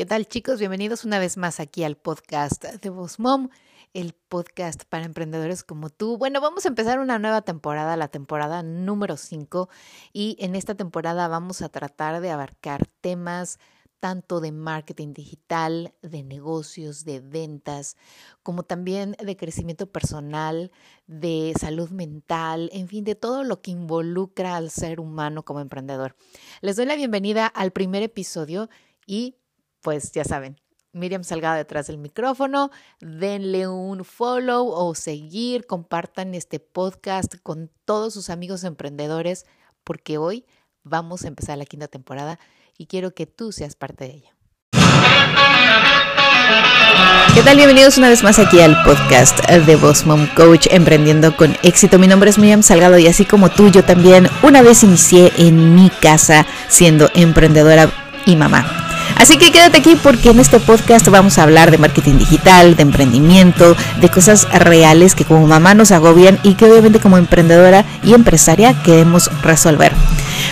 ¿Qué tal chicos? Bienvenidos una vez más aquí al podcast de Voz Mom, el podcast para emprendedores como tú. Bueno, vamos a empezar una nueva temporada, la temporada número 5, y en esta temporada vamos a tratar de abarcar temas tanto de marketing digital, de negocios, de ventas, como también de crecimiento personal, de salud mental, en fin, de todo lo que involucra al ser humano como emprendedor. Les doy la bienvenida al primer episodio y pues ya saben, Miriam Salgado detrás del micrófono, denle un follow o seguir, compartan este podcast con todos sus amigos emprendedores, porque hoy vamos a empezar la quinta temporada y quiero que tú seas parte de ella. ¿Qué tal? Bienvenidos una vez más aquí al podcast de Boss Mom Coach Emprendiendo con éxito. Mi nombre es Miriam Salgado y así como tú, yo también una vez inicié en mi casa siendo emprendedora y mamá. Así que quédate aquí porque en este podcast vamos a hablar de marketing digital, de emprendimiento, de cosas reales que como mamá nos agobian y que obviamente como emprendedora y empresaria queremos resolver.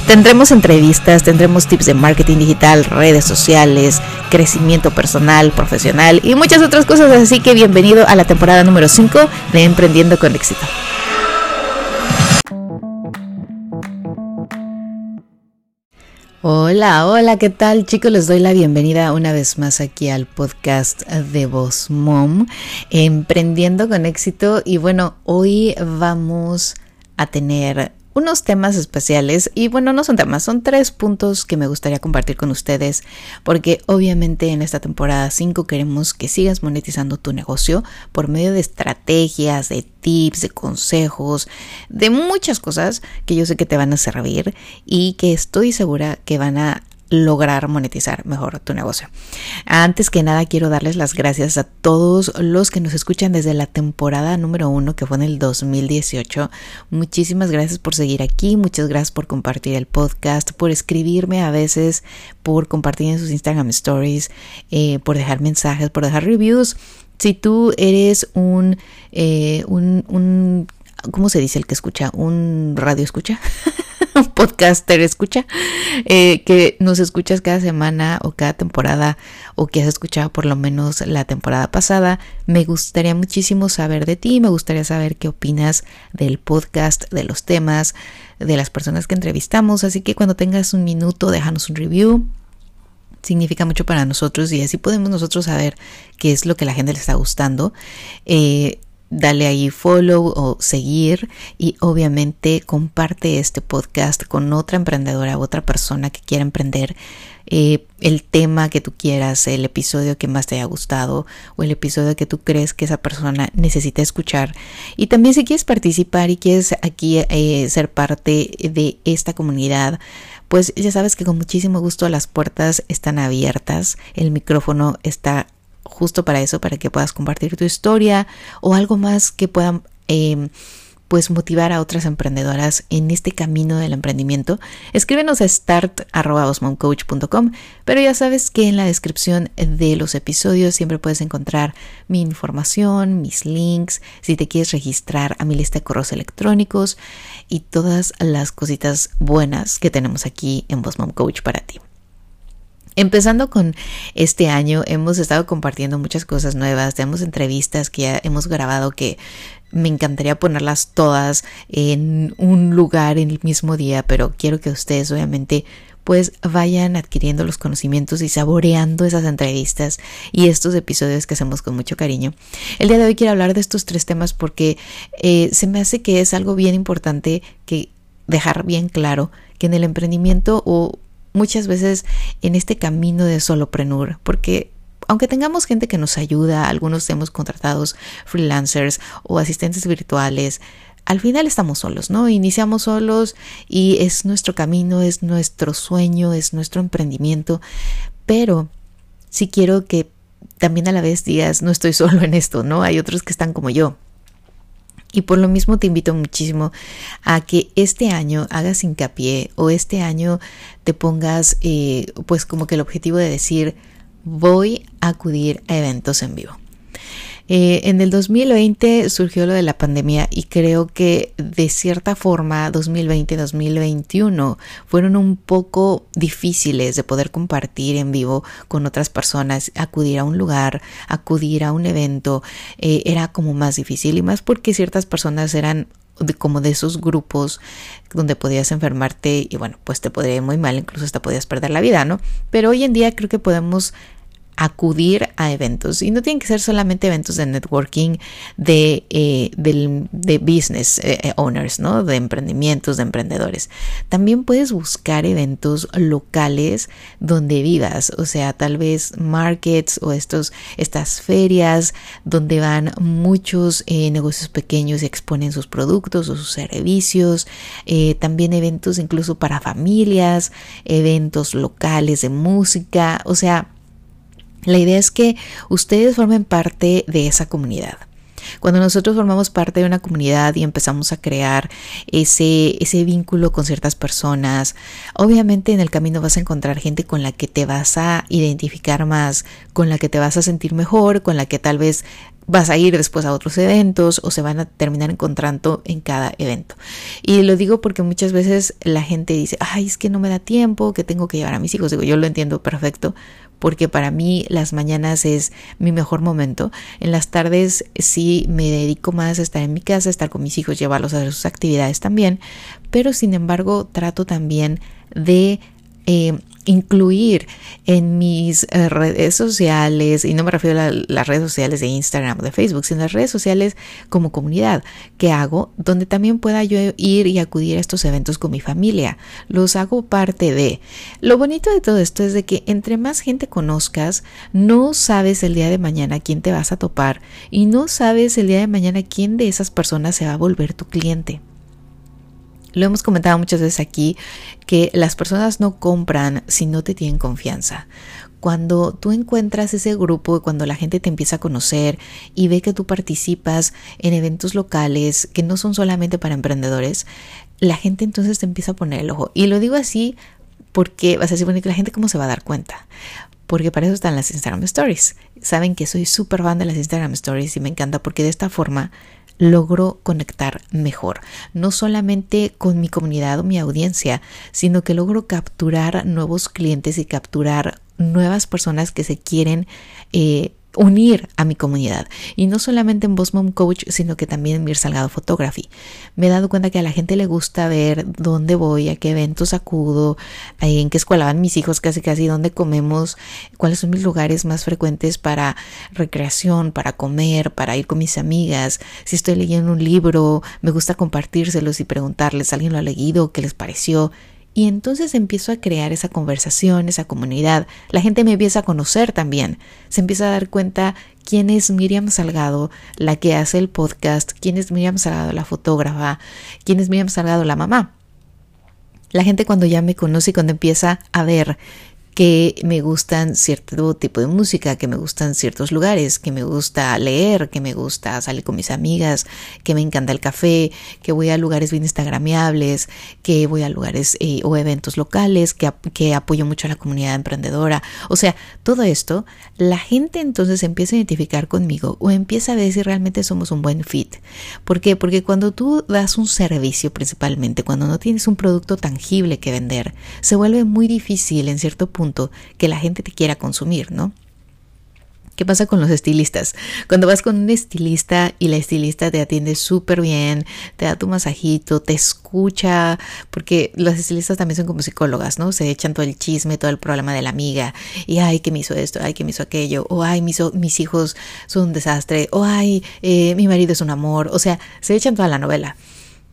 Tendremos entrevistas, tendremos tips de marketing digital, redes sociales, crecimiento personal, profesional y muchas otras cosas. Así que bienvenido a la temporada número 5 de Emprendiendo con éxito. Hola, hola, ¿qué tal chicos? Les doy la bienvenida una vez más aquí al podcast de Voz Mom, emprendiendo con éxito. Y bueno, hoy vamos a tener unos temas especiales y bueno, no son temas, son tres puntos que me gustaría compartir con ustedes porque obviamente en esta temporada 5 queremos que sigas monetizando tu negocio por medio de estrategias, de tips, de consejos, de muchas cosas que yo sé que te van a servir y que estoy segura que van a lograr monetizar mejor tu negocio. Antes que nada, quiero darles las gracias a todos los que nos escuchan desde la temporada número uno, que fue en el 2018. Muchísimas gracias por seguir aquí, muchas gracias por compartir el podcast, por escribirme a veces, por compartir en sus Instagram stories, eh, por dejar mensajes, por dejar reviews. Si tú eres un, eh, un, un ¿cómo se dice el que escucha? ¿Un radio escucha? un podcaster escucha, eh, que nos escuchas cada semana o cada temporada o que has escuchado por lo menos la temporada pasada. Me gustaría muchísimo saber de ti, me gustaría saber qué opinas del podcast, de los temas, de las personas que entrevistamos. Así que cuando tengas un minuto, déjanos un review significa mucho para nosotros y así podemos nosotros saber qué es lo que la gente le está gustando. Eh, dale ahí follow o seguir y obviamente comparte este podcast con otra emprendedora, otra persona que quiera emprender. Eh, el tema que tú quieras, el episodio que más te haya gustado o el episodio que tú crees que esa persona necesita escuchar. Y también si quieres participar y quieres aquí eh, ser parte de esta comunidad, pues ya sabes que con muchísimo gusto las puertas están abiertas, el micrófono está justo para eso, para que puedas compartir tu historia o algo más que puedan em, pues motivar a otras emprendedoras en este camino del emprendimiento, escríbenos a start.osmoncoach.com, pero ya sabes que en la descripción de los episodios siempre puedes encontrar mi información, mis links, si te quieres registrar a mi lista de correos electrónicos y todas las cositas buenas que tenemos aquí en Bosmom Coach para ti. Empezando con este año, hemos estado compartiendo muchas cosas nuevas, tenemos entrevistas que ya hemos grabado que me encantaría ponerlas todas en un lugar en el mismo día, pero quiero que ustedes obviamente pues vayan adquiriendo los conocimientos y saboreando esas entrevistas y estos episodios que hacemos con mucho cariño. El día de hoy quiero hablar de estos tres temas porque eh, se me hace que es algo bien importante que dejar bien claro que en el emprendimiento o muchas veces en este camino de soloprenur, porque aunque tengamos gente que nos ayuda, algunos hemos contratados freelancers o asistentes virtuales, al final estamos solos, ¿no? Iniciamos solos y es nuestro camino, es nuestro sueño, es nuestro emprendimiento, pero sí quiero que también a la vez digas, no estoy solo en esto, ¿no? Hay otros que están como yo. Y por lo mismo te invito muchísimo a que este año hagas hincapié o este año te pongas eh, pues como que el objetivo de decir voy a acudir a eventos en vivo. Eh, en el 2020 surgió lo de la pandemia y creo que de cierta forma 2020-2021 fueron un poco difíciles de poder compartir en vivo con otras personas, acudir a un lugar, acudir a un evento, eh, era como más difícil y más porque ciertas personas eran como de esos grupos donde podías enfermarte y bueno, pues te podría ir muy mal, incluso hasta podías perder la vida, ¿no? Pero hoy en día creo que podemos acudir a eventos y no tienen que ser solamente eventos de networking de, eh, de business eh, eh, owners, ¿no? De emprendimientos, de emprendedores. También puedes buscar eventos locales donde vivas, o sea, tal vez markets o estos, estas ferias donde van muchos negocios pequeños y exponen sus productos o sus servicios. también eventos incluso para familias, eventos locales de música, o sea, la idea es que ustedes formen parte de esa comunidad. Cuando nosotros formamos parte de una comunidad y empezamos a crear ese, ese vínculo con ciertas personas, obviamente en el camino vas a encontrar gente con la que te vas a identificar más, con la que te vas a sentir mejor, con la que tal vez vas a ir después a otros eventos o se van a terminar encontrando en cada evento. Y lo digo porque muchas veces la gente dice, ay, es que no me da tiempo, que tengo que llevar a mis hijos. Digo, yo lo entiendo perfecto, porque para mí las mañanas es mi mejor momento. En las tardes sí me dedico más a estar en mi casa, estar con mis hijos, llevarlos a sus actividades también, pero sin embargo trato también de eh, incluir en mis eh, redes sociales, y no me refiero a las redes sociales de Instagram o de Facebook, sino las redes sociales como comunidad que hago, donde también pueda yo ir y acudir a estos eventos con mi familia. Los hago parte de. Lo bonito de todo esto es de que entre más gente conozcas, no sabes el día de mañana quién te vas a topar y no sabes el día de mañana quién de esas personas se va a volver tu cliente. Lo hemos comentado muchas veces aquí que las personas no compran si no te tienen confianza. Cuando tú encuentras ese grupo, cuando la gente te empieza a conocer y ve que tú participas en eventos locales que no son solamente para emprendedores, la gente entonces te empieza a poner el ojo. Y lo digo así porque vas a decir, bueno, que la gente cómo se va a dar cuenta? Porque para eso están las Instagram Stories. Saben que soy súper fan de las Instagram Stories y me encanta porque de esta forma logro conectar mejor, no solamente con mi comunidad o mi audiencia, sino que logro capturar nuevos clientes y capturar nuevas personas que se quieren eh, unir a mi comunidad. Y no solamente en Boss Mom Coach, sino que también en Mir Salgado Photography. Me he dado cuenta que a la gente le gusta ver dónde voy, a qué eventos acudo, en qué escuela van mis hijos, casi casi dónde comemos, cuáles son mis lugares más frecuentes para recreación, para comer, para ir con mis amigas. Si estoy leyendo un libro, me gusta compartírselos y preguntarles, ¿alguien lo ha leído? ¿Qué les pareció? Y entonces empiezo a crear esa conversación, esa comunidad. La gente me empieza a conocer también. Se empieza a dar cuenta quién es Miriam Salgado, la que hace el podcast, quién es Miriam Salgado, la fotógrafa, quién es Miriam Salgado, la mamá. La gente cuando ya me conoce y cuando empieza a ver que me gustan cierto tipo de música, que me gustan ciertos lugares, que me gusta leer, que me gusta salir con mis amigas, que me encanta el café, que voy a lugares bien instagramiables, que voy a lugares eh, o eventos locales, que, que apoyo mucho a la comunidad emprendedora. O sea, todo esto, la gente entonces empieza a identificar conmigo o empieza a ver si realmente somos un buen fit. ¿Por qué? Porque cuando tú das un servicio principalmente, cuando no tienes un producto tangible que vender, se vuelve muy difícil en cierto punto que la gente te quiera consumir, ¿no? ¿Qué pasa con los estilistas? Cuando vas con un estilista y la estilista te atiende súper bien, te da tu masajito, te escucha, porque los estilistas también son como psicólogas, ¿no? Se echan todo el chisme, todo el problema de la amiga, y ay, que me hizo esto, ay, que me hizo aquello, o ay, mis, mis hijos son un desastre, o ay, eh, mi marido es un amor, o sea, se echan toda la novela.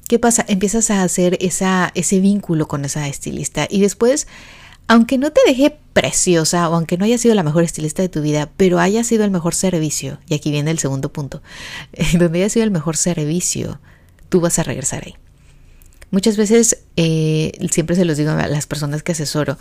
¿Qué pasa? Empiezas a hacer ese vínculo con esa estilista y después aunque no te deje preciosa o aunque no haya sido la mejor estilista de tu vida, pero haya sido el mejor servicio, y aquí viene el segundo punto, donde haya sido el mejor servicio, tú vas a regresar ahí. Muchas veces, eh, siempre se los digo a las personas que asesoro,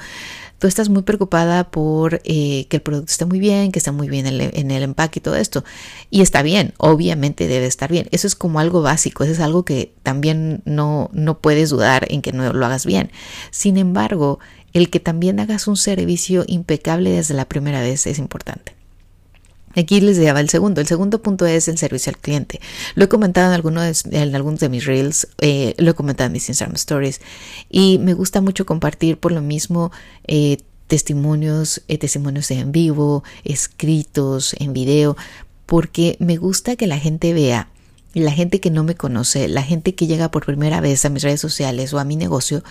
tú estás muy preocupada por eh, que el producto esté muy bien, que esté muy bien en el, en el, empaque y todo esto. Y está bien, obviamente debe estar bien. Eso es como algo básico, eso es algo que también no, no puedes dudar en que no lo hagas bien. Sin embargo, el que también hagas un servicio impecable desde la primera vez es importante. Aquí les lleva el segundo. El segundo punto es el servicio al cliente. Lo he comentado en, algunos de, en algunos de mis reels, eh, lo he comentado en mis Instagram stories y me gusta mucho compartir por lo mismo eh, testimonios, eh, testimonios en vivo, escritos, en video, porque me gusta que la gente vea la gente que no me conoce, la gente que llega por primera vez a mis redes sociales o a mi negocio,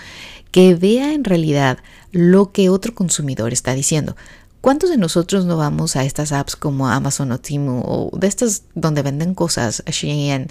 que vea en realidad lo que otro consumidor está diciendo. ¿Cuántos de nosotros no vamos a estas apps como Amazon o Temu o de estas donde venden cosas, Shein,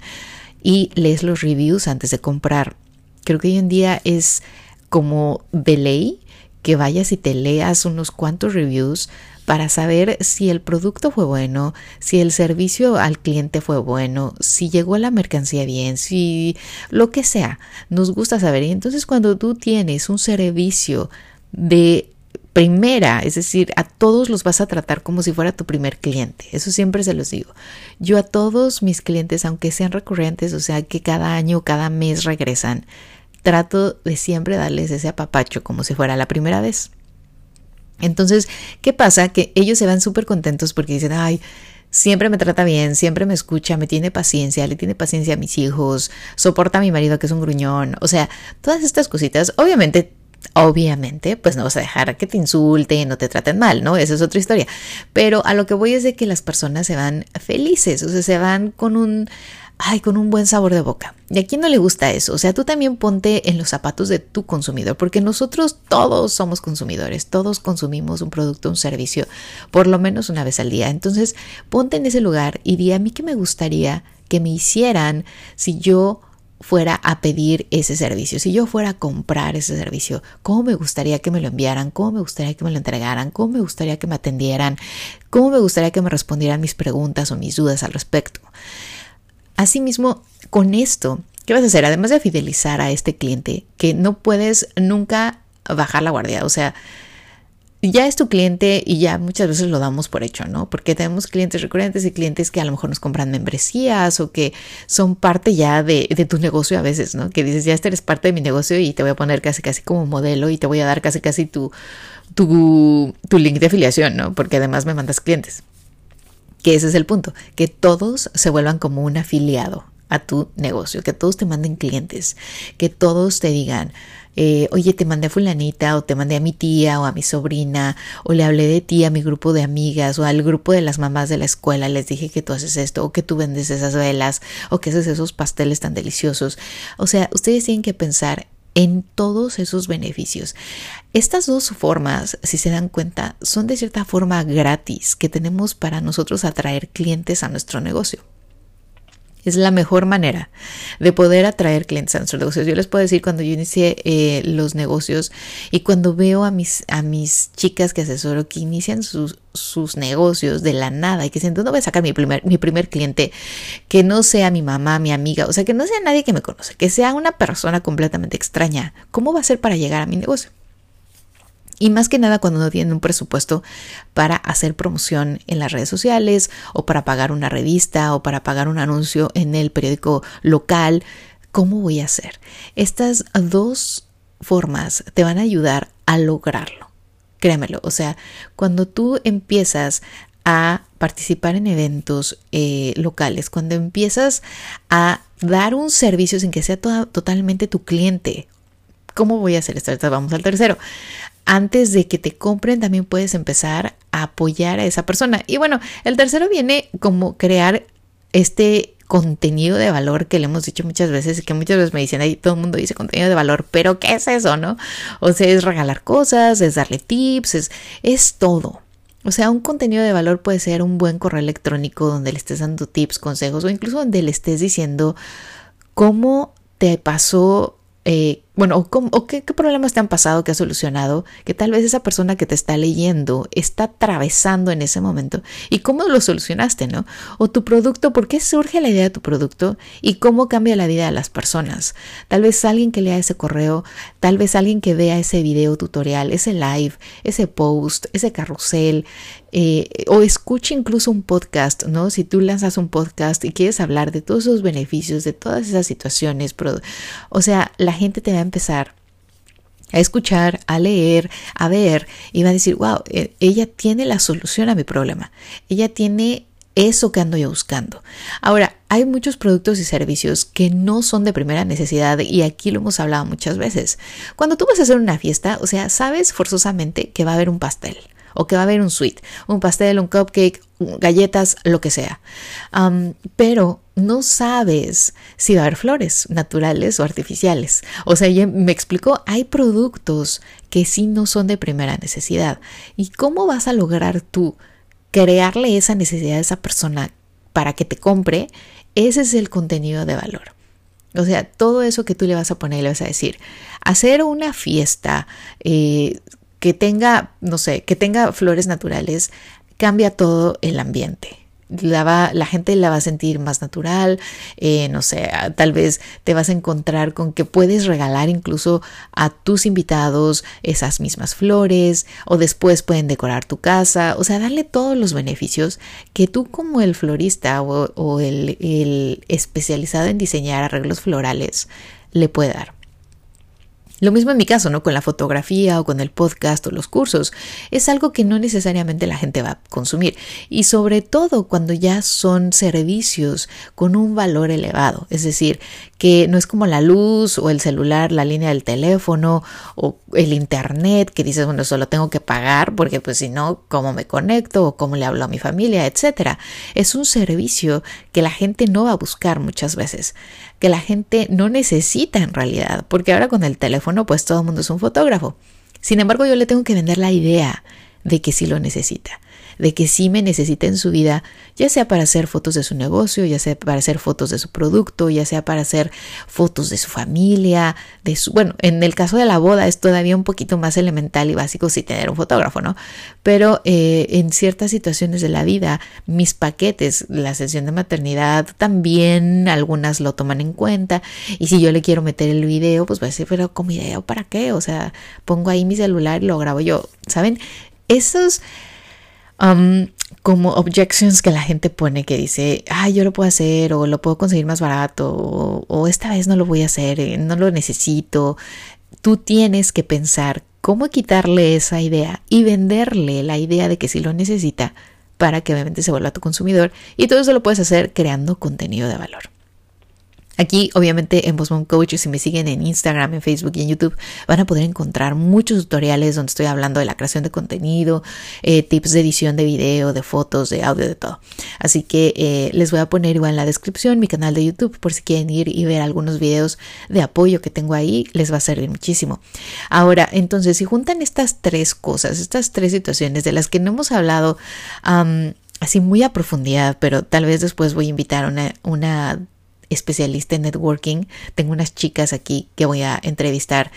y lees los reviews antes de comprar? Creo que hoy en día es como de ley que vayas y te leas unos cuantos reviews para saber si el producto fue bueno, si el servicio al cliente fue bueno, si llegó la mercancía bien, si lo que sea. Nos gusta saber. Y entonces cuando tú tienes un servicio de primera, es decir, a todos los vas a tratar como si fuera tu primer cliente. Eso siempre se los digo. Yo a todos mis clientes, aunque sean recurrentes, o sea, que cada año, cada mes regresan, trato de siempre darles ese apapacho como si fuera la primera vez. Entonces, ¿qué pasa? Que ellos se van súper contentos porque dicen, ay, siempre me trata bien, siempre me escucha, me tiene paciencia, le tiene paciencia a mis hijos, soporta a mi marido que es un gruñón, o sea, todas estas cositas, obviamente Obviamente, pues no vas a dejar que te insulten, no te traten mal, ¿no? Esa es otra historia. Pero a lo que voy es de que las personas se van felices, o sea, se van con un, ay, con un buen sabor de boca. ¿Y a quién no le gusta eso? O sea, tú también ponte en los zapatos de tu consumidor, porque nosotros todos somos consumidores, todos consumimos un producto, un servicio, por lo menos una vez al día. Entonces, ponte en ese lugar y di a mí que me gustaría que me hicieran si yo fuera a pedir ese servicio, si yo fuera a comprar ese servicio, cómo me gustaría que me lo enviaran, cómo me gustaría que me lo entregaran, cómo me gustaría que me atendieran, cómo me gustaría que me respondieran mis preguntas o mis dudas al respecto. Asimismo, con esto, ¿qué vas a hacer? Además de fidelizar a este cliente, que no puedes nunca bajar la guardia, o sea, ya es tu cliente y ya muchas veces lo damos por hecho, ¿no? Porque tenemos clientes recurrentes y clientes que a lo mejor nos compran membresías o que son parte ya de, tu negocio a veces, ¿no? Que dices, ya este eres parte de mi negocio y te voy a poner casi casi como modelo y te voy a dar casi casi tu, tu, tu link de afiliación, ¿no? Porque además me mandas clientes. Que ese es el punto, que todos se vuelvan como un afiliado a tu negocio, que todos te manden clientes, que todos te digan, eh, oye, te mandé a fulanita o te mandé a mi tía o a mi sobrina o le hablé de ti a mi grupo de amigas o al grupo de las mamás de la escuela, les dije que tú haces esto o que tú vendes esas velas o que haces esos pasteles tan deliciosos. O sea, ustedes tienen que pensar en todos esos beneficios. Estas dos formas, si se dan cuenta, son de cierta forma gratis que tenemos para nosotros atraer clientes a nuestro negocio. Es la mejor manera de poder atraer clientes a nuestros negocios. Yo les puedo decir cuando yo inicié eh, los negocios y cuando veo a mis, a mis chicas que asesoro que inician sus, sus negocios de la nada y que dicen, ¿dónde voy a sacar mi primer, mi primer cliente? Que no sea mi mamá, mi amiga, o sea, que no sea nadie que me conoce, que sea una persona completamente extraña. ¿Cómo va a ser para llegar a mi negocio? Y más que nada cuando no tienen un presupuesto para hacer promoción en las redes sociales o para pagar una revista o para pagar un anuncio en el periódico local, ¿cómo voy a hacer? Estas dos formas te van a ayudar a lograrlo. Créemelo, o sea, cuando tú empiezas a participar en eventos eh, locales, cuando empiezas a dar un servicio sin que sea totalmente tu cliente ¿Cómo voy a hacer esto? Vamos al tercero antes de que te compren también puedes empezar a apoyar a esa persona. Y bueno, el tercero viene como crear este contenido de valor que le hemos dicho muchas veces y que muchas veces me dicen, ahí todo el mundo dice contenido de valor, pero ¿qué es eso, no? O sea, es regalar cosas, es darle tips, es, es todo. O sea, un contenido de valor puede ser un buen correo electrónico donde le estés dando tips, consejos o incluso donde le estés diciendo cómo te pasó eh, bueno, o, qué, problemas te han pasado que has solucionado, que tal vez esa persona que te está leyendo está atravesando en ese momento y cómo lo solucionaste, ¿no? O tu producto, ¿por qué surge la idea de tu producto y cómo cambia la vida de las personas? Tal vez alguien que lea ese correo, tal vez alguien que vea ese video tutorial, ese live, ese post, ese carrusel, eh, o escuche incluso un podcast, ¿no? Si tú lanzas un podcast y quieres hablar de todos esos beneficios, de todas esas situaciones, o sea, la gente te va empezar a escuchar, a leer, a ver, y va a decir, wow, e, ella tiene la solución a mi problema. Ella tiene eso que ando yo buscando. Ahora, hay muchos productos y servicios que no son de primera necesidad y aquí lo hemos hablado muchas veces. Cuando tú vas a hacer una fiesta, o sea, sabes forzosamente que va a haber un pastel o que va a haber un sweet, un pastel, un cupcake, galletas, lo que sea. pero no sabes si va a haber flores naturales o artificiales. O sea, me explicó, hay productos que sí no son de primera necesidad. ¿Y cómo vas a lograr tú crearle esa necesidad a esa persona para que te compre? Ese es el contenido de valor. O sea, todo eso que tú le vas a poner, le vas a decir, hacer una fiesta eh, que tenga, no sé, que tenga flores naturales, cambia todo el ambiente. La, va, la gente la va a sentir más natural, eh, no sé, tal vez te vas a encontrar con que puedes regalar incluso a tus invitados esas mismas flores o después pueden decorar tu casa, o sea, darle todos los beneficios que tú como el florista o, o el, el especializado en diseñar arreglos florales le puede dar. Lo mismo en mi caso, ¿no? Con la fotografía o con el podcast o los cursos. Es algo que no necesariamente la gente va a consumir. Y sobre todo cuando ya son servicios con un valor elevado. Es decir, que no es como la luz o el celular, la línea del teléfono o el internet que dices, bueno, solo tengo que pagar porque pues si no, ¿cómo me conecto o cómo le hablo a mi familia, etcétera? Es un servicio que la gente no va a buscar muchas veces, que la gente no necesita en realidad, porque ahora con el teléfono pues todo el mundo es un fotógrafo. Sin embargo, yo le tengo que vender la idea de que sí lo necesita de que sí me necesita en su vida, ya sea para hacer fotos de su negocio, ya sea para hacer fotos de su producto, ya sea para hacer fotos de su familia, de su, bueno, en el caso de la boda es todavía un poquito más elemental y básico si tener un fotógrafo, ¿no? Pero eh, en ciertas situaciones de la vida, mis paquetes, la sesión de maternidad, también algunas lo toman en cuenta y si yo le quiero meter el video, pues voy a decir, pero ¿cómo idea para qué? O sea, pongo ahí mi celular y lo grabo yo, ¿saben? Esos Um, como objections que la gente pone que dice, ah, yo lo puedo hacer o lo puedo conseguir más barato o, o esta vez no lo voy a hacer, eh, no lo necesito. Tú tienes que pensar cómo quitarle esa idea y venderle la idea de que sí lo necesita para que obviamente se vuelva tu consumidor y todo eso lo puedes hacer creando contenido de valor. Aquí, obviamente, en Bosmom Coach, si me siguen en Instagram, en Facebook y en YouTube, van a poder encontrar muchos tutoriales donde estoy hablando de la creación de contenido, eh, tips de edición de video, de fotos, de audio, de todo. Así que eh, les voy a poner igual en la descripción mi canal de YouTube por si quieren ir y ver algunos videos de apoyo que tengo ahí, les va a servir muchísimo. Ahora, entonces, si juntan estas tres cosas, estas tres situaciones de las que no hemos hablado, así muy a profundidad, pero tal vez después voy a invitar una, una especialista en networking. Tengo unas chicas aquí que voy a entrevistar.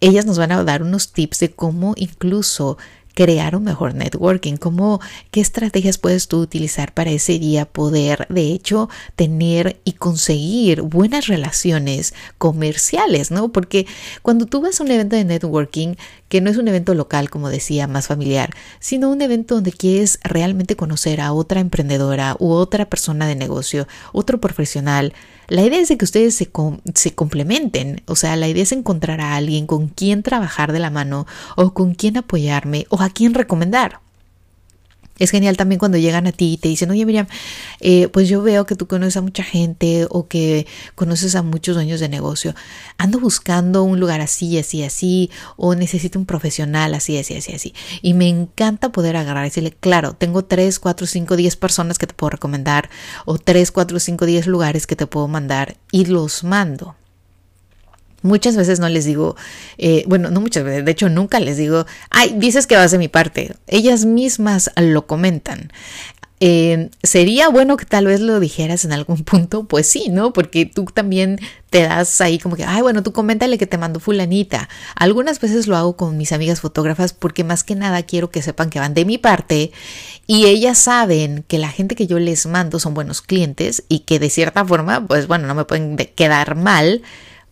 Ellas nos van a dar unos tips de cómo incluso crear un mejor networking, cómo, qué estrategias puedes tú utilizar para ese día poder, de hecho, tener y conseguir buenas relaciones comerciales, ¿no? Porque cuando tú vas a un evento de networking, que no es un evento local, como decía, más familiar, sino un evento donde quieres realmente conocer a otra emprendedora u otra persona de negocio, otro profesional, la idea es que ustedes se, se complementen, o sea, la idea es encontrar a alguien con quien trabajar de la mano o con quien apoyarme o a quien recomendar. Es genial también cuando llegan a ti y te dicen, oye Miriam, eh, pues yo veo que tú conoces a mucha gente o que conoces a muchos dueños de negocio. Ando buscando un lugar así, así, así, o necesito un profesional así, así, así, así. Y me encanta poder agarrar y decirle, claro, tengo 3, 4, 5, 10 personas que te puedo recomendar o 3, 4, 5, 10 lugares que te puedo mandar y los mando. Muchas veces no les digo, eh, bueno, no muchas veces, de hecho nunca les digo, ay, dices que vas de mi parte. Ellas mismas lo comentan. Eh, ¿Sería bueno que tal vez lo dijeras en algún punto? Pues sí, ¿no? Porque tú también te das ahí como que, ay, bueno, tú coméntale que te mandó fulanita. Algunas veces lo hago con mis amigas fotógrafas porque más que nada quiero que sepan que van de mi parte y ellas saben que la gente que yo les mando son buenos clientes y que de cierta forma, pues bueno, no me pueden quedar mal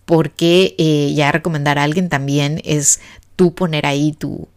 porque eh, ya recomendar a alguien también es tú poner ahí tu,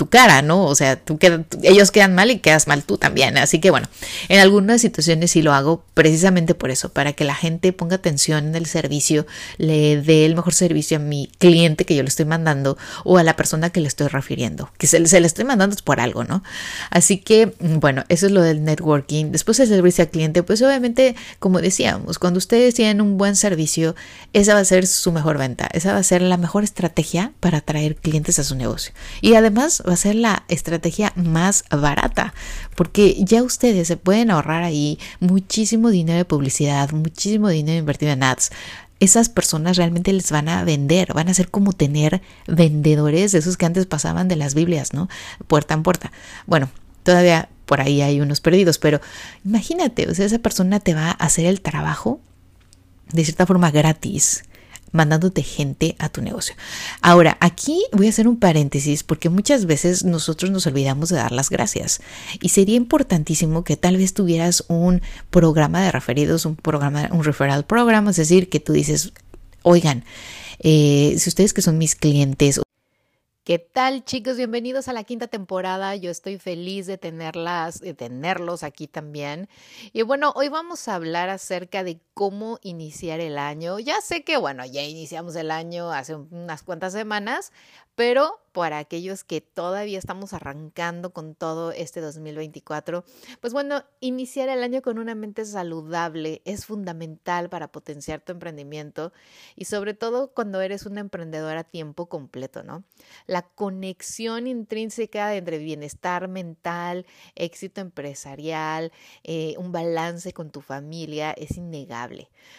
tu cara, ¿no? O sea, tú ellos quedan mal y quedas mal tú también. Así que bueno, en algunas situaciones sí lo hago precisamente por eso, para que la gente ponga atención en el servicio, le dé el mejor servicio a mi cliente que yo le estoy mandando o a la persona que le estoy refiriendo, que se, se le estoy mandando por algo, ¿no? Así que, bueno, eso es lo del networking. Después el servicio al cliente, pues obviamente, como decíamos, cuando ustedes tienen un buen servicio, esa va a ser su mejor venta, esa va a ser la mejor estrategia para atraer clientes a su negocio. Y además va a ser la estrategia más barata, porque ya ustedes se pueden ahorrar ahí muchísimo dinero de publicidad, muchísimo dinero invertido en ads esas personas realmente les van a vender, van a ser como tener vendedores de esos que antes pasaban de las Biblias, ¿no? Puerta en puerta. Bueno, todavía por ahí hay unos perdidos, pero imagínate, o sea, esa persona te va a hacer el trabajo de cierta forma gratis mandándote gente a tu negocio. Ahora, aquí voy a hacer un paréntesis porque muchas veces nosotros nos olvidamos de dar las gracias y sería importantísimo que tal vez tuvieras un programa de referidos, un programa, un referral program, es decir, que tú dices, oigan, eh, si ustedes que son mis clientes ¿Qué tal chicos? Bienvenidos a la quinta temporada. Yo estoy feliz de tenerlas, de tenerlos aquí también. Y bueno, hoy vamos a hablar acerca de cómo iniciar el año. Ya sé que bueno, ya iniciamos el año hace unas cuantas semanas, pero para aquellos que todavía estamos arrancando con todo este 2024, pues bueno, iniciar el año con una mente saludable es fundamental para potenciar tu emprendimiento y sobre todo cuando eres una emprendedora a tiempo completo, ¿no? La conexión intrínseca entre bienestar mental, éxito empresarial, eh, un balance con tu familia es innegable.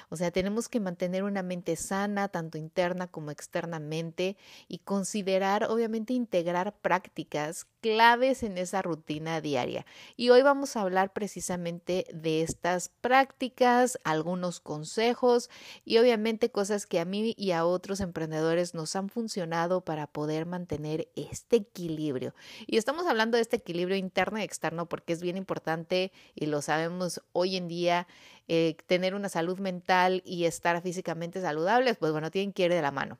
O sea, tenemos que mantener una mente sana, tanto interna como externamente, y considerar, obviamente integrar prácticas claves en esa rutina diaria. Y hoy vamos a hablar precisamente de estas prácticas, algunos consejos y obviamente cosas que a mí y a otros emprendedores nos han funcionado para poder mantener este equilibrio. Y estamos hablando de este equilibrio interno y externo porque es bien importante y lo sabemos hoy en día. Eh, tener una salud mental y estar físicamente saludables, pues bueno, tienen que ir de la mano.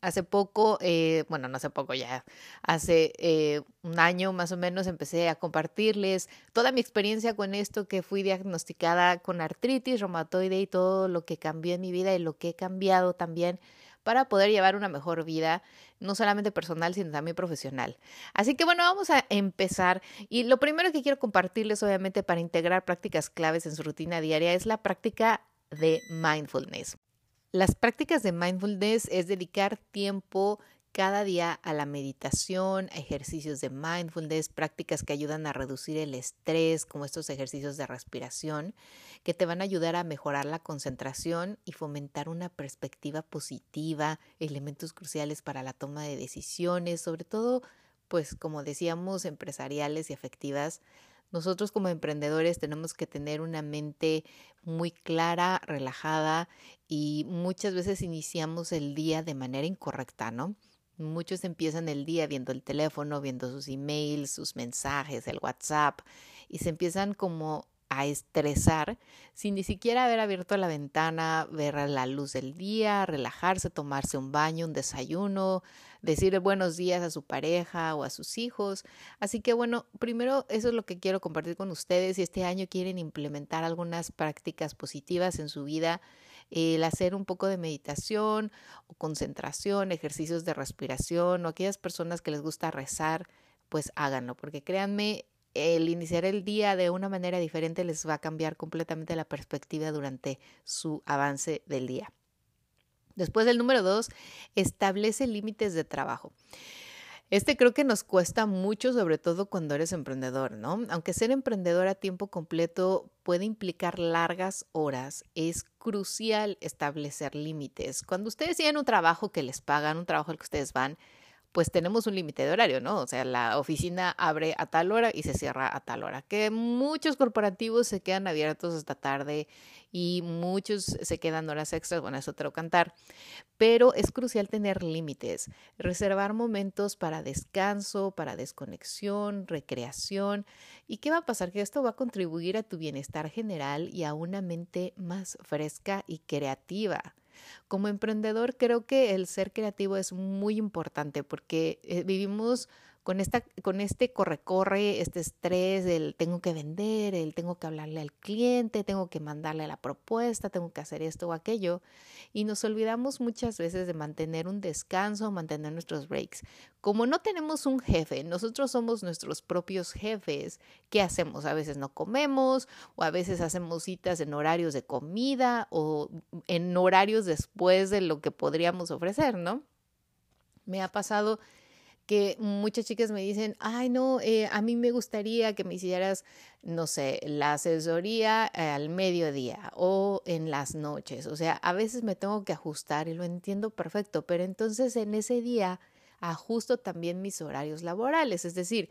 Hace poco, eh, bueno, no hace poco ya, hace eh, un año más o menos empecé a compartirles toda mi experiencia con esto que fui diagnosticada con artritis reumatoide y todo lo que cambió en mi vida y lo que he cambiado también para poder llevar una mejor vida, no solamente personal, sino también profesional. Así que bueno, vamos a empezar. Y lo primero que quiero compartirles, obviamente, para integrar prácticas claves en su rutina diaria es la práctica de mindfulness. Las prácticas de mindfulness es dedicar tiempo cada día a la meditación, a ejercicios de mindfulness, prácticas que ayudan a reducir el estrés, como estos ejercicios de respiración, que te van a ayudar a mejorar la concentración y fomentar una perspectiva positiva, elementos cruciales para la toma de decisiones, sobre todo, pues como decíamos, empresariales y afectivas nosotros como emprendedores tenemos que tener una mente muy clara, relajada y muchas veces iniciamos el día de manera incorrecta, ¿no? Muchos empiezan el día viendo el teléfono, viendo sus emails, sus mensajes, el WhatsApp y se empiezan como a estresar sin ni siquiera haber abierto la ventana, ver la luz del día, relajarse, tomarse un baño, un desayuno, decir buenos días a su pareja o a sus hijos. Así que bueno, primero eso es lo que quiero compartir con ustedes. Si este año quieren implementar algunas prácticas positivas en su vida, el hacer un poco de meditación o concentración, ejercicios de respiración o aquellas personas que les gusta rezar, pues háganlo, porque créanme, el iniciar el día de una manera diferente les va a cambiar completamente la perspectiva durante su avance del día. Después del número dos, establece límites de trabajo. Este creo que nos cuesta mucho, sobre todo cuando eres emprendedor, ¿no? Aunque ser emprendedor a tiempo completo puede implicar largas horas, es crucial establecer límites. Cuando ustedes tienen un trabajo que les pagan, un trabajo al que ustedes van, pues tenemos un límite de horario, ¿no? O sea, la oficina abre a tal hora y se cierra a tal hora. Que muchos corporativos se quedan abiertos hasta tarde y muchos se quedan horas extras, bueno, es otro cantar. Pero es crucial tener límites, reservar momentos para descanso, para desconexión, recreación. ¿Y qué va a pasar? Que esto va a contribuir a tu bienestar general y a una mente más fresca y creativa. Como emprendedor creo que el ser creativo es muy importante porque eh, vivimos con, esta, con este corre-corre, este estrés del tengo que vender, el tengo que hablarle al cliente, tengo que mandarle la propuesta, tengo que hacer esto o aquello. Y nos olvidamos muchas veces de mantener un descanso, mantener nuestros breaks. Como no tenemos un jefe, nosotros somos nuestros propios jefes. ¿Qué hacemos? A veces no comemos o a veces hacemos citas en horarios de comida o en horarios después de lo que podríamos ofrecer, ¿no? Me ha pasado que muchas chicas me dicen, ay no, eh, a mí me gustaría que me hicieras, no sé, la asesoría eh, al mediodía o en las noches. O sea, a veces me tengo que ajustar y lo entiendo perfecto, pero entonces en ese día ajusto también mis horarios laborales. Es decir,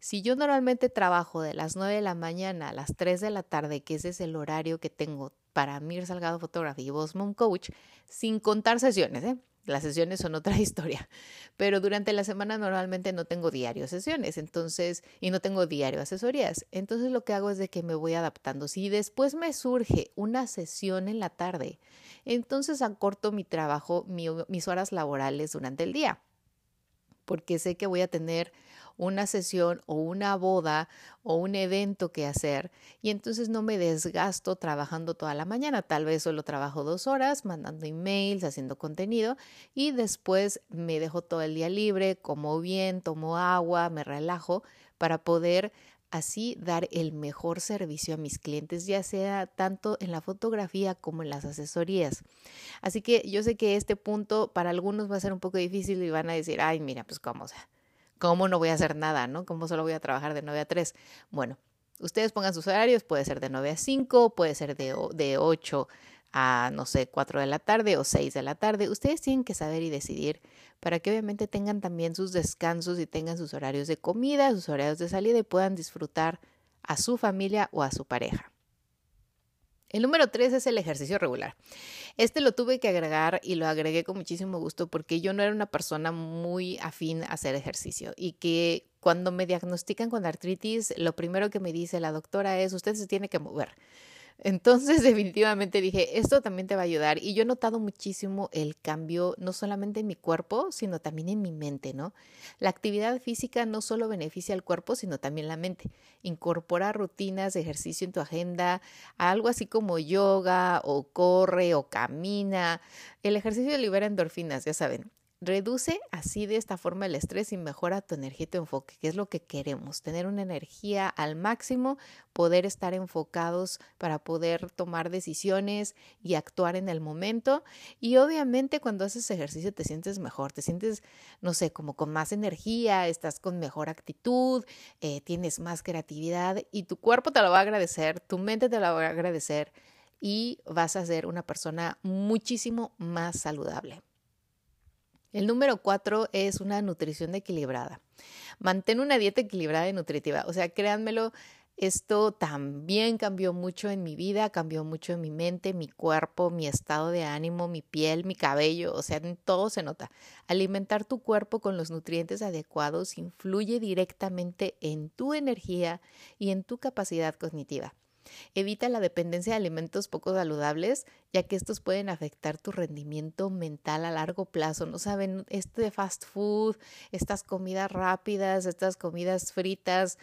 si yo normalmente trabajo de las 9 de la mañana a las 3 de la tarde, que ese es el horario que tengo para Mir Salgado Photography y Boss Coach, sin contar sesiones, ¿eh? Las sesiones son otra historia, pero durante la semana normalmente no tengo diario sesiones, entonces, y no tengo diario asesorías. Entonces lo que hago es de que me voy adaptando. Si después me surge una sesión en la tarde, entonces acorto mi trabajo, mis horas laborales durante el día, porque sé que voy a tener una sesión o una boda o un evento que hacer y entonces no me desgasto trabajando toda la mañana. Tal vez solo trabajo dos horas mandando emails, haciendo contenido y después me dejo todo el día libre, como bien, tomo agua, me relajo para poder así dar el mejor servicio a mis clientes, ya sea tanto en la fotografía como en las asesorías. Así que yo sé que este punto para algunos va a ser un poco difícil y van a decir, ay, mira, pues cómo, sea, ¿Cómo no voy a hacer nada, no? ¿Cómo solo voy a trabajar de 9 a 3? Bueno, ustedes pongan sus horarios, puede ser de 9 a 5, puede ser de, de 8 a, no sé, 4 de la tarde o 6 de la tarde. Ustedes tienen que saber y decidir para que obviamente tengan también sus descansos y tengan sus horarios de comida, sus horarios de salida y puedan disfrutar a su familia o a su pareja. El número tres es el ejercicio regular. Este lo tuve que agregar y lo agregué con muchísimo gusto porque yo no era una persona muy afín a hacer ejercicio y que cuando me diagnostican con artritis, lo primero que me dice la doctora es, usted se tiene que mover. Entonces, definitivamente dije, esto también te va a ayudar. Y yo he notado muchísimo el cambio, no solamente en mi cuerpo, sino también en mi mente, ¿no? La actividad física no solo beneficia al cuerpo, sino también la mente. Incorpora rutinas de ejercicio en tu agenda, algo así como yoga o corre o camina. El ejercicio libera endorfinas, ya saben. Reduce así de esta forma el estrés y mejora tu energía y tu enfoque, que es lo que queremos, tener una energía al máximo, poder estar enfocados para poder tomar decisiones y actuar en el momento. Y obviamente cuando haces ejercicio te sientes mejor, te sientes, no sé, como con más energía, estás con mejor actitud, eh, tienes más creatividad y tu cuerpo te lo va a agradecer, tu mente te lo va a agradecer y vas a ser una persona muchísimo más saludable. El número cuatro es una nutrición equilibrada. Mantén una dieta equilibrada y nutritiva. O sea, créanmelo, esto también cambió mucho en mi vida, cambió mucho en mi mente, mi cuerpo, mi estado de ánimo, mi piel, mi cabello, o sea, en todo se nota. Alimentar tu cuerpo con los nutrientes adecuados influye directamente en tu energía y en tu capacidad cognitiva. Evita la dependencia de alimentos poco saludables, ya que estos pueden afectar tu rendimiento mental a largo plazo. No saben, este fast food, estas comidas rápidas, estas comidas fritas,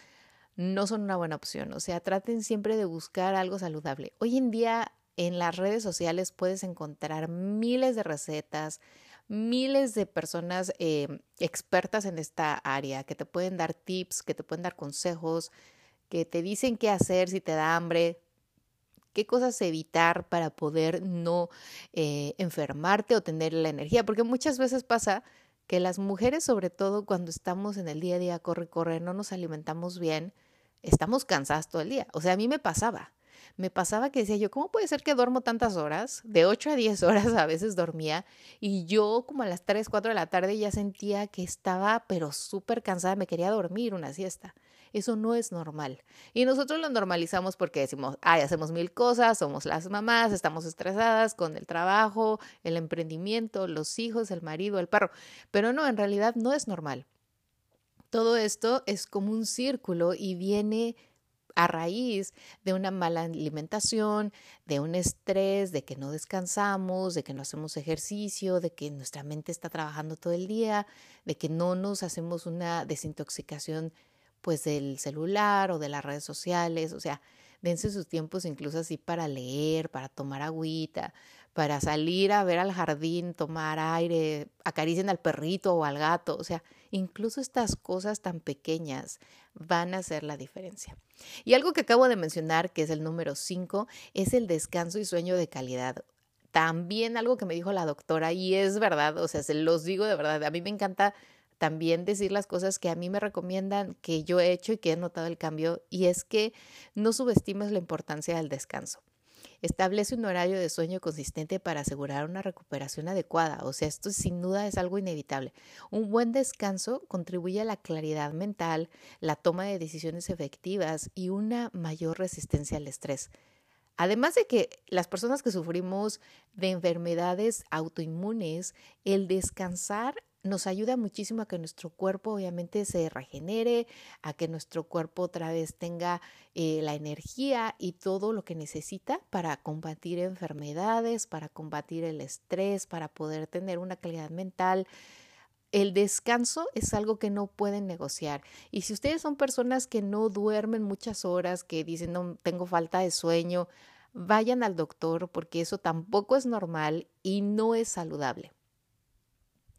no son una buena opción. O sea, traten siempre de buscar algo saludable. Hoy en día en las redes sociales puedes encontrar miles de recetas, miles de personas eh, expertas en esta área que te pueden dar tips, que te pueden dar consejos, que te dicen qué hacer si te da hambre, qué cosas evitar para poder no eh, enfermarte o tener la energía, porque muchas veces pasa que las mujeres, sobre todo cuando estamos en el día a día, corre, corre, no nos alimentamos bien, estamos cansadas todo el día. O sea, a mí me pasaba. Me pasaba que decía yo, ¿cómo puede ser que duermo tantas horas? De 8 a 10 horas a veces dormía y yo como a las 3, 4 de la tarde ya sentía que estaba pero súper cansada, me quería dormir una siesta. Eso no es normal. Y nosotros lo normalizamos porque decimos, ay, hacemos mil cosas, somos las mamás, estamos estresadas con el trabajo, el emprendimiento, los hijos, el marido, el perro. Pero no, en realidad no es normal. Todo esto es como un círculo y viene a raíz de una mala alimentación, de un estrés, de que no descansamos, de que no hacemos ejercicio, de que nuestra mente está trabajando todo el día, de que no nos hacemos una desintoxicación pues del celular o de las redes sociales, o sea, dense sus tiempos incluso así para leer, para tomar agüita, para salir a ver al jardín, tomar aire, acaricien al perrito o al gato, o sea, incluso estas cosas tan pequeñas van a hacer la diferencia. Y algo que acabo de mencionar, que es el número 5, es el descanso y sueño de calidad. También algo que me dijo la doctora, y es verdad, o sea, se los digo de verdad, a mí me encanta también decir las cosas que a mí me recomiendan, que yo he hecho y que he notado el cambio, y es que no subestimes la importancia del descanso. Establece un horario de sueño consistente para asegurar una recuperación adecuada. O sea, esto sin duda es algo inevitable. Un buen descanso contribuye a la claridad mental, la toma de decisiones efectivas y una mayor resistencia al estrés. Además de que las personas que sufrimos de enfermedades autoinmunes, el descansar nos ayuda muchísimo a que nuestro cuerpo obviamente se regenere, a que nuestro cuerpo otra vez tenga eh, la energía y todo lo que necesita para combatir enfermedades, para combatir el estrés, para poder tener una calidad mental. El descanso es algo que no pueden negociar. Y si ustedes son personas que no duermen muchas horas, que dicen no tengo falta de sueño, vayan al doctor porque eso tampoco es normal y no es saludable.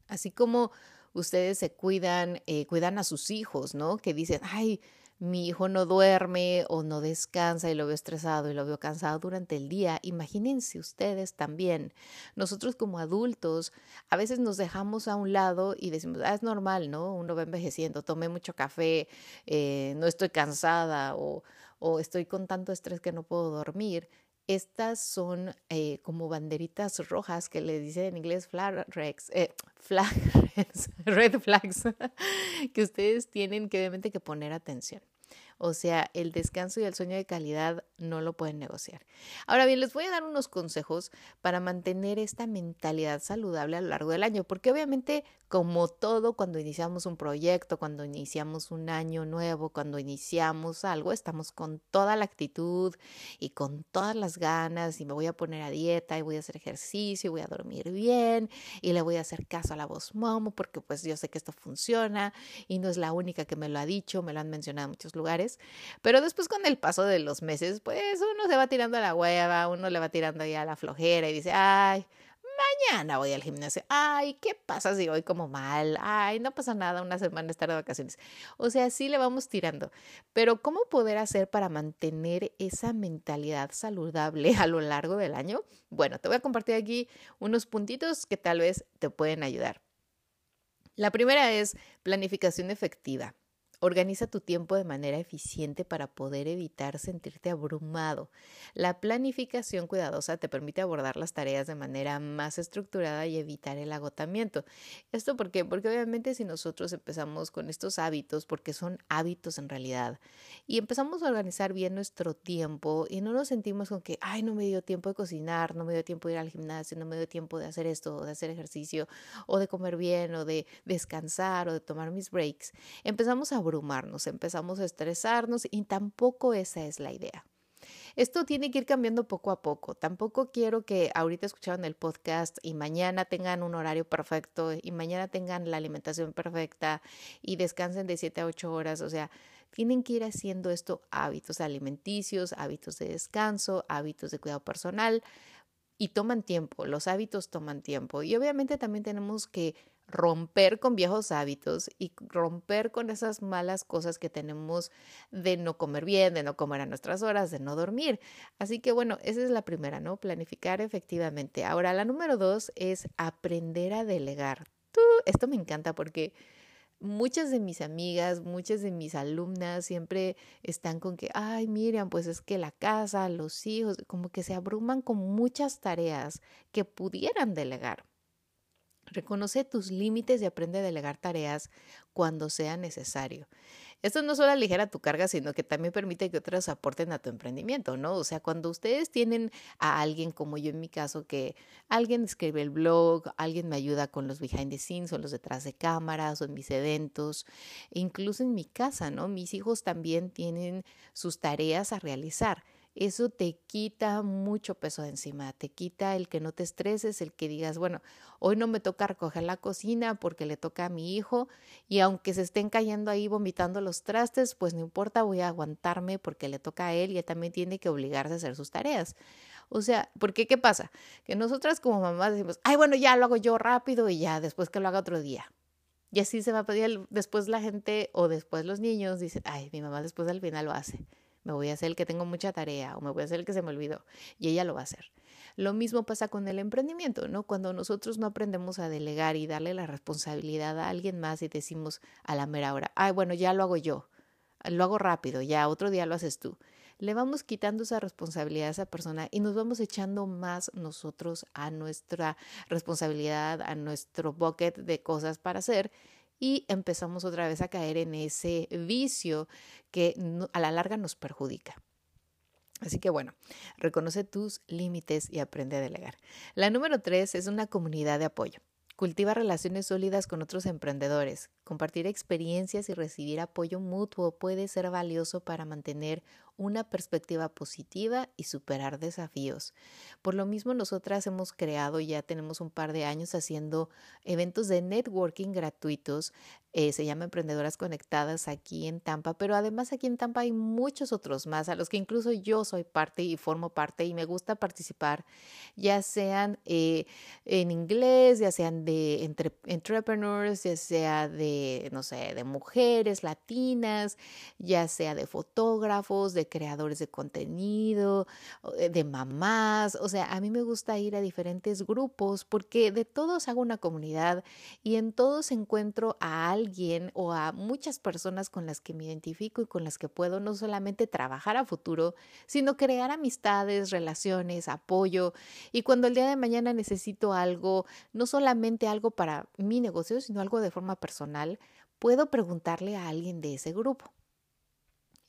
Así como ustedes se cuidan, eh, cuidan a sus hijos, ¿no? Que dicen, ay, mi hijo no duerme o no descansa y lo veo estresado y lo veo cansado durante el día. Imagínense ustedes también. Nosotros como adultos a veces nos dejamos a un lado y decimos, ah, es normal, ¿no? Uno va envejeciendo, tomé mucho café, eh, no estoy cansada o, o estoy con tanto estrés que no puedo dormir. Estas son eh, como banderitas rojas que le dicen en inglés flag eh, flags, red flags, que ustedes tienen que obviamente que poner atención. O sea, el descanso y el sueño de calidad no lo pueden negociar. Ahora bien, les voy a dar unos consejos para mantener esta mentalidad saludable a lo largo del año, porque obviamente como todo, cuando iniciamos un proyecto, cuando iniciamos un año nuevo, cuando iniciamos algo, estamos con toda la actitud y con todas las ganas y me voy a poner a dieta y voy a hacer ejercicio y voy a dormir bien y le voy a hacer caso a la voz momo porque pues yo sé que esto funciona y no es la única que me lo ha dicho, me lo han mencionado en muchos lugares, pero después con el paso de los meses, pues uno se va tirando a la hueva, uno le va tirando ya a la flojera y dice, ay, mañana voy al gimnasio. Ay, ¿qué pasa si voy como mal? Ay, no pasa nada, una semana estar de vacaciones. O sea, sí le vamos tirando. Pero ¿cómo poder hacer para mantener esa mentalidad saludable a lo largo del año? Bueno, te voy a compartir aquí unos puntitos que tal vez te pueden ayudar. La primera es planificación efectiva. Organiza tu tiempo de manera eficiente para poder evitar sentirte abrumado. La planificación cuidadosa te permite abordar las tareas de manera más estructurada y evitar el agotamiento. ¿Esto por qué? Porque obviamente si nosotros empezamos con estos hábitos, porque son hábitos en realidad, y empezamos a organizar bien nuestro tiempo y no nos sentimos con que, ay, no me dio tiempo de cocinar, no me dio tiempo de ir al gimnasio, no me dio tiempo de hacer esto, o de hacer ejercicio, o de comer bien, o de descansar, o de tomar mis breaks, empezamos a abrumarnos, empezamos a estresarnos y tampoco esa es la idea. Esto tiene que ir cambiando poco a poco. Tampoco quiero que ahorita escucharon el podcast y mañana tengan un horario perfecto y mañana tengan la alimentación perfecta y descansen de 7 a 8 horas. O sea, tienen que ir haciendo esto hábitos alimenticios, hábitos de descanso, hábitos de cuidado personal y toman tiempo. Los hábitos toman tiempo. Y obviamente también tenemos que romper con viejos hábitos y romper con esas malas cosas que tenemos de no comer bien, de no comer a nuestras horas, de no dormir. Así que bueno, esa es la primera, ¿no? Planificar efectivamente. Ahora, la número dos es aprender a delegar. Tú, esto me encanta porque muchas de mis amigas, muchas de mis alumnas siempre están con que, ay, Miriam, pues es que la casa, los hijos, como que se abruman con muchas tareas que pudieran delegar. Reconoce tus límites y aprende a delegar tareas cuando sea necesario. Esto no solo aligera tu carga, sino que también permite que otros aporten a tu emprendimiento, ¿no? O sea, cuando ustedes tienen a alguien, como yo en mi caso, que alguien escribe el blog, alguien me ayuda con los behind the scenes o los detrás de cámaras o en mis eventos, incluso en mi casa, ¿no? Mis hijos también tienen sus tareas a realizar eso te quita mucho peso de encima, te quita el que no te estreses, el que digas, bueno, hoy no me toca recoger la cocina porque le toca a mi hijo y aunque se estén cayendo ahí vomitando los trastes, pues no importa, voy a aguantarme porque le toca a él y él también tiene que obligarse a hacer sus tareas. O sea, porque ¿qué pasa? Que nosotras como mamás decimos, ay, bueno, ya lo hago yo rápido y ya, después que lo haga otro día. Y así se va a pedir, después la gente o después los niños dicen, ay, mi mamá después al final lo hace me voy a hacer el que tengo mucha tarea o me voy a hacer el que se me olvidó y ella lo va a hacer. Lo mismo pasa con el emprendimiento, ¿no? Cuando nosotros no aprendemos a delegar y darle la responsabilidad a alguien más y decimos a la mera hora, ay, bueno, ya lo hago yo, lo hago rápido, ya otro día lo haces tú. Le vamos quitando esa responsabilidad a esa persona y nos vamos echando más nosotros a nuestra responsabilidad, a nuestro bucket de cosas para hacer y empezamos otra vez a caer en ese vicio que a la larga nos perjudica. Así que bueno, reconoce tus límites y aprende a delegar. La número tres es una comunidad de apoyo. Cultiva relaciones sólidas con otros emprendedores. Compartir experiencias y recibir apoyo mutuo puede ser valioso para mantener una perspectiva positiva y superar desafíos. Por lo mismo, nosotras hemos creado, ya tenemos un par de años haciendo eventos de networking gratuitos. Eh, se llama Emprendedoras Conectadas aquí en Tampa, pero además aquí en Tampa hay muchos otros más, a los que incluso yo soy parte y formo parte y me gusta participar, ya sean eh, en inglés, ya sean de entre, entrepreneurs, ya sea de, no sé, de mujeres latinas, ya sea de fotógrafos, de creadores de contenido, eh, de mamás. O sea, a mí me gusta ir a diferentes grupos porque de todos hago una comunidad y en todos encuentro a alguien o a muchas personas con las que me identifico y con las que puedo no solamente trabajar a futuro, sino crear amistades, relaciones, apoyo. Y cuando el día de mañana necesito algo, no solamente algo para mi negocio, sino algo de forma personal, puedo preguntarle a alguien de ese grupo.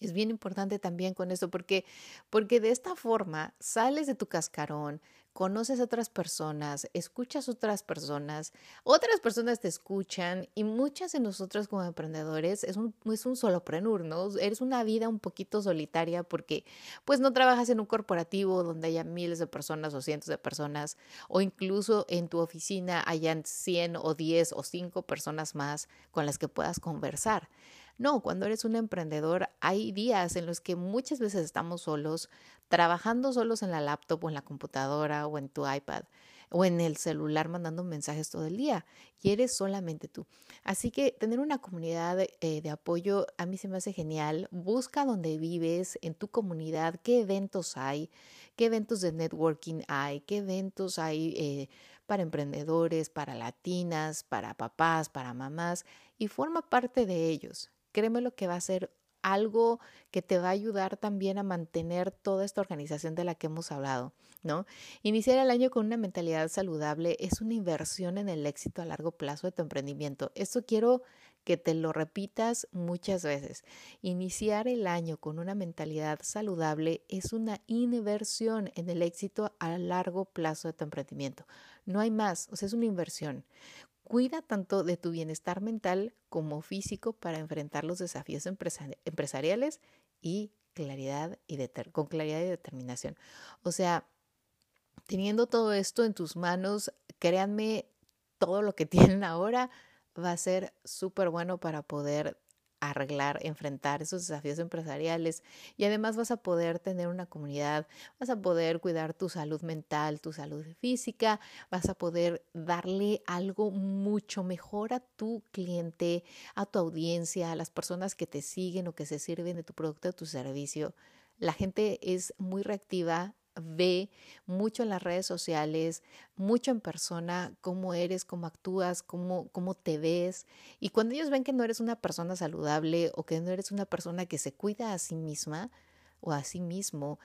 Es bien importante también con eso porque, porque de esta forma sales de tu cascarón, conoces a otras personas, escuchas a otras personas, otras personas te escuchan y muchas de nosotros como emprendedores es un, es un soloprenur, ¿no? Eres una vida un poquito solitaria porque pues no trabajas en un corporativo donde haya miles de personas o cientos de personas o incluso en tu oficina hayan 100 o 10 o 5 personas más con las que puedas conversar. No, cuando eres un emprendedor hay días en los que muchas veces estamos solos, trabajando solos en la laptop o en la computadora o en tu iPad o en el celular mandando mensajes todo el día y eres solamente tú. Así que tener una comunidad de, eh, de, apoyo a mí se me hace genial. Busca donde vives, en tu comunidad, qué eventos hay, qué eventos de networking hay, qué eventos hay eh, para emprendedores, para latinas, para papás, para mamás y forma parte de ellos créeme lo que va a ser algo que te va a ayudar también a mantener toda esta organización de la que hemos hablado, ¿no? Iniciar el año con una mentalidad saludable es una inversión en el éxito a largo plazo de tu emprendimiento. Esto quiero que te lo repitas muchas veces. Iniciar el año con una mentalidad saludable es una inversión en el éxito a largo plazo de tu emprendimiento. No hay más, o sea, es una inversión. Cuida tanto de tu bienestar mental como físico para enfrentar los desafíos empresariales y claridad y con claridad y determinación. O sea, teniendo todo esto en tus manos, créanme, todo lo que tienen ahora va a ser súper bueno para poder arreglar, enfrentar esos desafíos empresariales y además vas a poder tener una comunidad, vas a poder cuidar tu salud mental, tu salud física, vas a poder darle algo mucho mejor a tu cliente, a tu audiencia, a las personas que te siguen o que se sirven de tu producto o tu servicio. La gente es muy reactiva, ve mucho en las redes sociales, mucho en persona, cómo eres, cómo actúas, cómo, cómo te ves. Y cuando ellos ven que no eres una persona saludable o que no eres una persona que se cuida a sí misma o a sí mismo,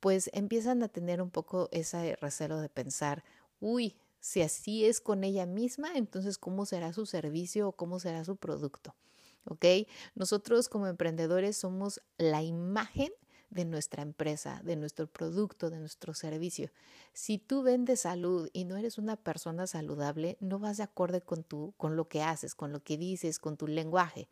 pues empiezan a tener un poco ese recelo de pensar, uy, Si así es con ella misma, entonces ¿cómo será su servicio o cómo será su producto? ¿Ok? Nosotros como emprendedores somos la imagen de nuestra empresa, de nuestro producto, de nuestro servicio. Si tú vendes salud y no eres una persona saludable, no vas de acuerdo con, tu, con lo que haces, con lo que dices, con tu lenguaje.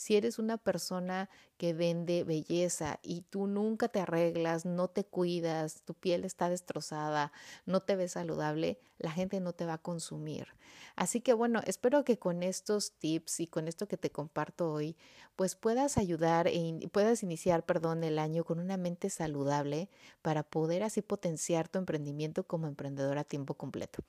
Si eres una persona que vende belleza y tú nunca te arreglas, no te cuidas, tu piel está destrozada, no te ves saludable, la gente no te va a consumir. Así que bueno, espero que con estos tips y con esto que te comparto hoy, pues puedas ayudar e puedas iniciar, perdón, el año con una mente saludable para poder así potenciar tu emprendimiento como emprendedor a tiempo completo.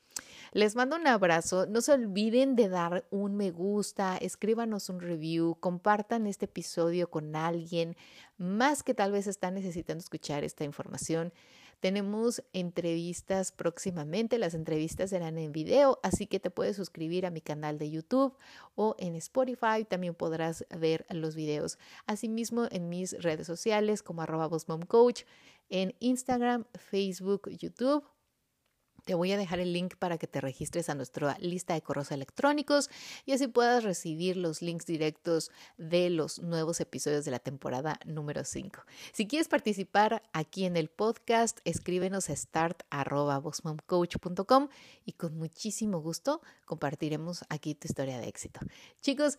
Les mando un abrazo. No se olviden de dar un me gusta, escríbanos un review, compartan este episodio con alguien más que tal vez está necesitando escuchar esta información. Tenemos entrevistas próximamente, las entrevistas serán en video, así que te puedes suscribir a mi canal de YouTube o en Spotify, también podrás ver los videos. Asimismo, en mis redes sociales como arroba Coach, en Instagram, Facebook, YouTube te voy a dejar el link para que te registres a nuestra lista de correos electrónicos y así puedas recibir los links directos de los nuevos episodios de la temporada número 5. Si quieres participar aquí en el podcast, escríbenos a start.com y con muchísimo gusto compartiremos aquí tu historia de éxito. Chicos,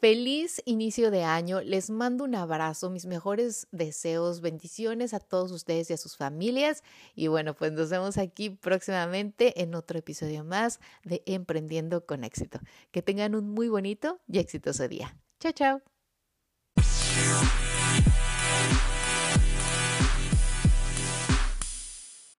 Feliz inicio de año, les mando un abrazo, mis mejores deseos, bendiciones a todos ustedes y a sus familias. Y bueno, pues nos vemos aquí próximamente en otro episodio más de Emprendiendo con éxito. Que tengan un muy bonito y exitoso día. Chao, chao.